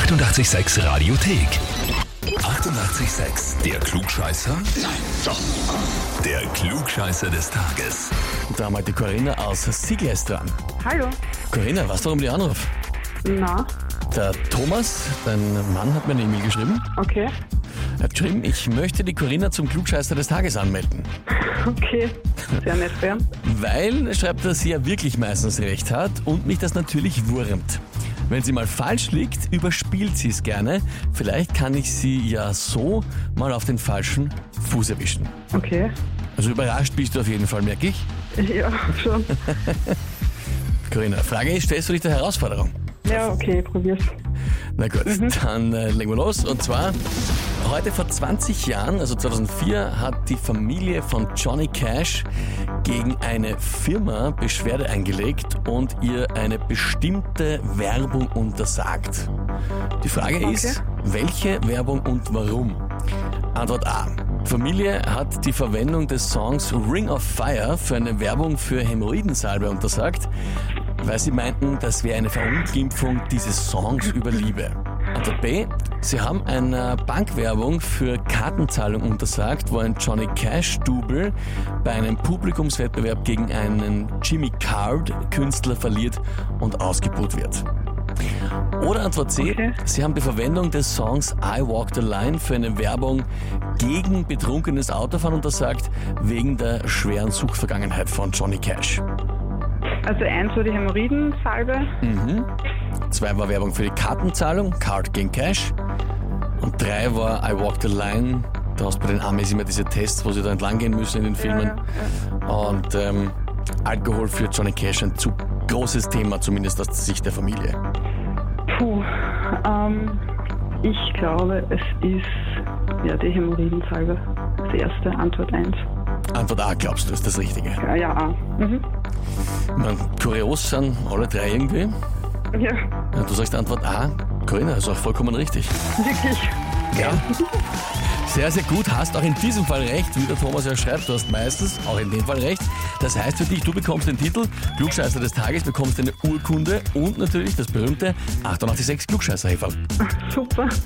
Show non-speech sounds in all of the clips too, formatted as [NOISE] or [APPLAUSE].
886 Radiothek. 88,6. Der Klugscheißer? Nein, doch. Der Klugscheißer des Tages. Und da haben wir die Corinna aus Sigles dran. Hallo. Corinna, du, warum die anruft? Na, Der Thomas, dein Mann, hat mir eine E-Mail geschrieben. okay. Er hat geschrieben, ich möchte die Corinna zum Klugscheißer des Tages anmelden. [LAUGHS] Okay. Sehr nett, ja. Weil, schreibt er, sie ja wirklich meistens recht hat und mich das natürlich wurmt. Wenn sie mal falsch liegt, überspielt sie es gerne. Vielleicht kann ich sie ja so mal auf den falschen Fuß erwischen. Okay. Also überrascht bist du auf jeden Fall, merke ich. Ja, schon. [LAUGHS] Corinna, Frage ist, stellst du dich der Herausforderung? Ja, okay, probier's. Na gut, dann äh, legen wir los. Und zwar, heute vor 20 Jahren, also 2004, hat die Familie von Johnny Cash gegen eine Firma Beschwerde eingelegt und ihr eine bestimmte Werbung untersagt. Die Frage ist, welche Werbung und warum? Antwort A. Familie hat die Verwendung des Songs Ring of Fire für eine Werbung für Hämorrhoidensalbe untersagt, weil sie meinten, das wäre eine Verunglimpfung dieses Songs über Liebe. Antwort B. Sie haben einer Bankwerbung für Kartenzahlung untersagt, wo ein Johnny Cash-Double bei einem Publikumswettbewerb gegen einen Jimmy Card-Künstler verliert und ausgebuht wird. Oder Antwort C. Okay. Sie haben die Verwendung des Songs I Walk the Line für eine Werbung gegen betrunkenes Autofahren untersagt, wegen der schweren Suchtvergangenheit von Johnny Cash. Also eins war die Hämorrhoidensalbe. Zwei war Werbung für die Kartenzahlung, Card gegen Cash. Und drei war I Walk the Line. Da hast du bei den Amis immer diese Tests, wo sie da entlang gehen müssen in den Filmen. Und ähm, Alkohol für Johnny Cash ein zu großes Thema, zumindest aus Sicht der Familie. Puh. Ähm, ich glaube, es ist ja die Hämorrhoidensalbe. Das erste, Antwort 1. Antwort A, glaubst du, ist das Richtige. Ja, ja, A. Mhm. Man, kurios sind alle drei irgendwie. Ja, Ja, du sagst Antwort A. Corinna, ist auch vollkommen richtig. wirklich. Ja. Sehr, sehr gut. Hast auch in diesem Fall recht, wie der Thomas ja schreibt. Du hast meistens auch in dem Fall recht. Das heißt für dich, du bekommst den Titel Klugscheißer des Tages, bekommst eine Urkunde und natürlich das berühmte 886 klugscheißer -Häferl. Super. [LAUGHS]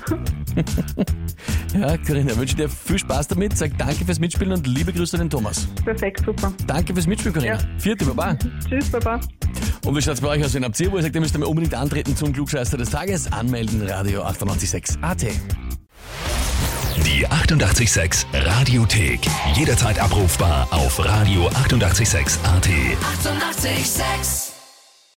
Ja, Corinna, wünsche dir viel Spaß damit. Sag danke fürs Mitspielen und liebe Grüße an den Thomas. Perfekt, super. Danke fürs Mitspielen, Corinna. Ja. Vierte Baba. Tschüss, Baba. Und wie schaut's bei euch aus, wenn habt ihr, wo ihr sagt, ihr müsst einmal unbedingt antreten zum Klugscheißer des Tages? Anmelden, Radio 886 AT. Die 88,6 Radiothek. Jederzeit abrufbar auf radio886.at. 88,6. Eighty-eight, sex.